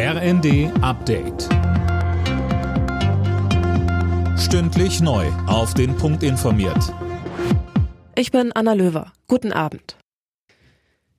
RND Update. Stündlich neu. Auf den Punkt informiert. Ich bin Anna Löwer. Guten Abend.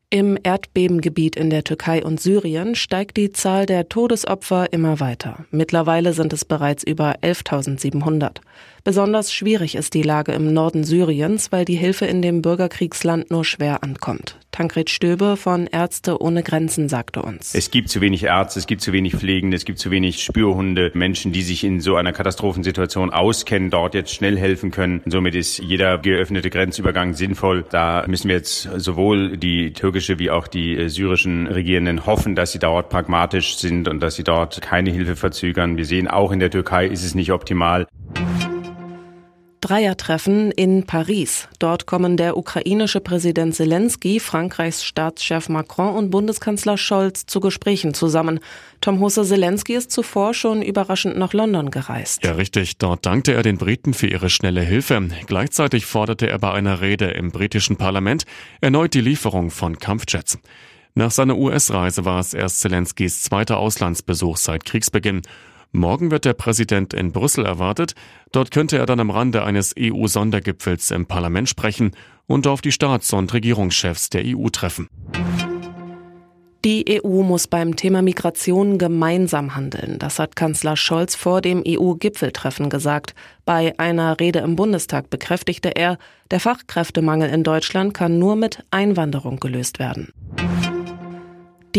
Im Erdbebengebiet in der Türkei und Syrien steigt die Zahl der Todesopfer immer weiter. Mittlerweile sind es bereits über 11.700. Besonders schwierig ist die Lage im Norden Syriens, weil die Hilfe in dem Bürgerkriegsland nur schwer ankommt. Tankred Stöbe von Ärzte ohne Grenzen sagte uns. Es gibt zu wenig Ärzte, es gibt zu wenig Pflegende, es gibt zu wenig Spürhunde, Menschen, die sich in so einer Katastrophensituation auskennen, dort jetzt schnell helfen können. Somit ist jeder geöffnete Grenzübergang sinnvoll. Da müssen wir jetzt sowohl die türkische wie auch die äh, syrischen Regierenden hoffen, dass sie dort pragmatisch sind und dass sie dort keine Hilfe verzögern. Wir sehen auch in der Türkei ist es nicht optimal. Dreiertreffen in Paris. Dort kommen der ukrainische Präsident Zelensky, Frankreichs Staatschef Macron und Bundeskanzler Scholz zu Gesprächen zusammen. Tom Husse Zelensky ist zuvor schon überraschend nach London gereist. Ja, richtig. Dort dankte er den Briten für ihre schnelle Hilfe. Gleichzeitig forderte er bei einer Rede im britischen Parlament erneut die Lieferung von Kampfjets. Nach seiner US-Reise war es erst Zelenskys zweiter Auslandsbesuch seit Kriegsbeginn. Morgen wird der Präsident in Brüssel erwartet. Dort könnte er dann am Rande eines EU-Sondergipfels im Parlament sprechen und auf die Staats- und Regierungschefs der EU treffen. Die EU muss beim Thema Migration gemeinsam handeln. Das hat Kanzler Scholz vor dem EU-Gipfeltreffen gesagt. Bei einer Rede im Bundestag bekräftigte er, der Fachkräftemangel in Deutschland kann nur mit Einwanderung gelöst werden.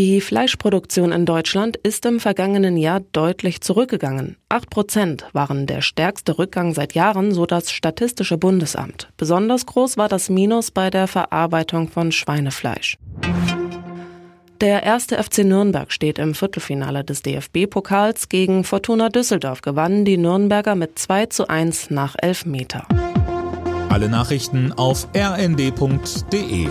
Die Fleischproduktion in Deutschland ist im vergangenen Jahr deutlich zurückgegangen. Acht Prozent waren der stärkste Rückgang seit Jahren, so das Statistische Bundesamt. Besonders groß war das Minus bei der Verarbeitung von Schweinefleisch. Der erste FC Nürnberg steht im Viertelfinale des DFB-Pokals gegen Fortuna Düsseldorf, gewannen die Nürnberger mit 2 zu 1 nach Elfmeter. Alle Nachrichten auf rnd.de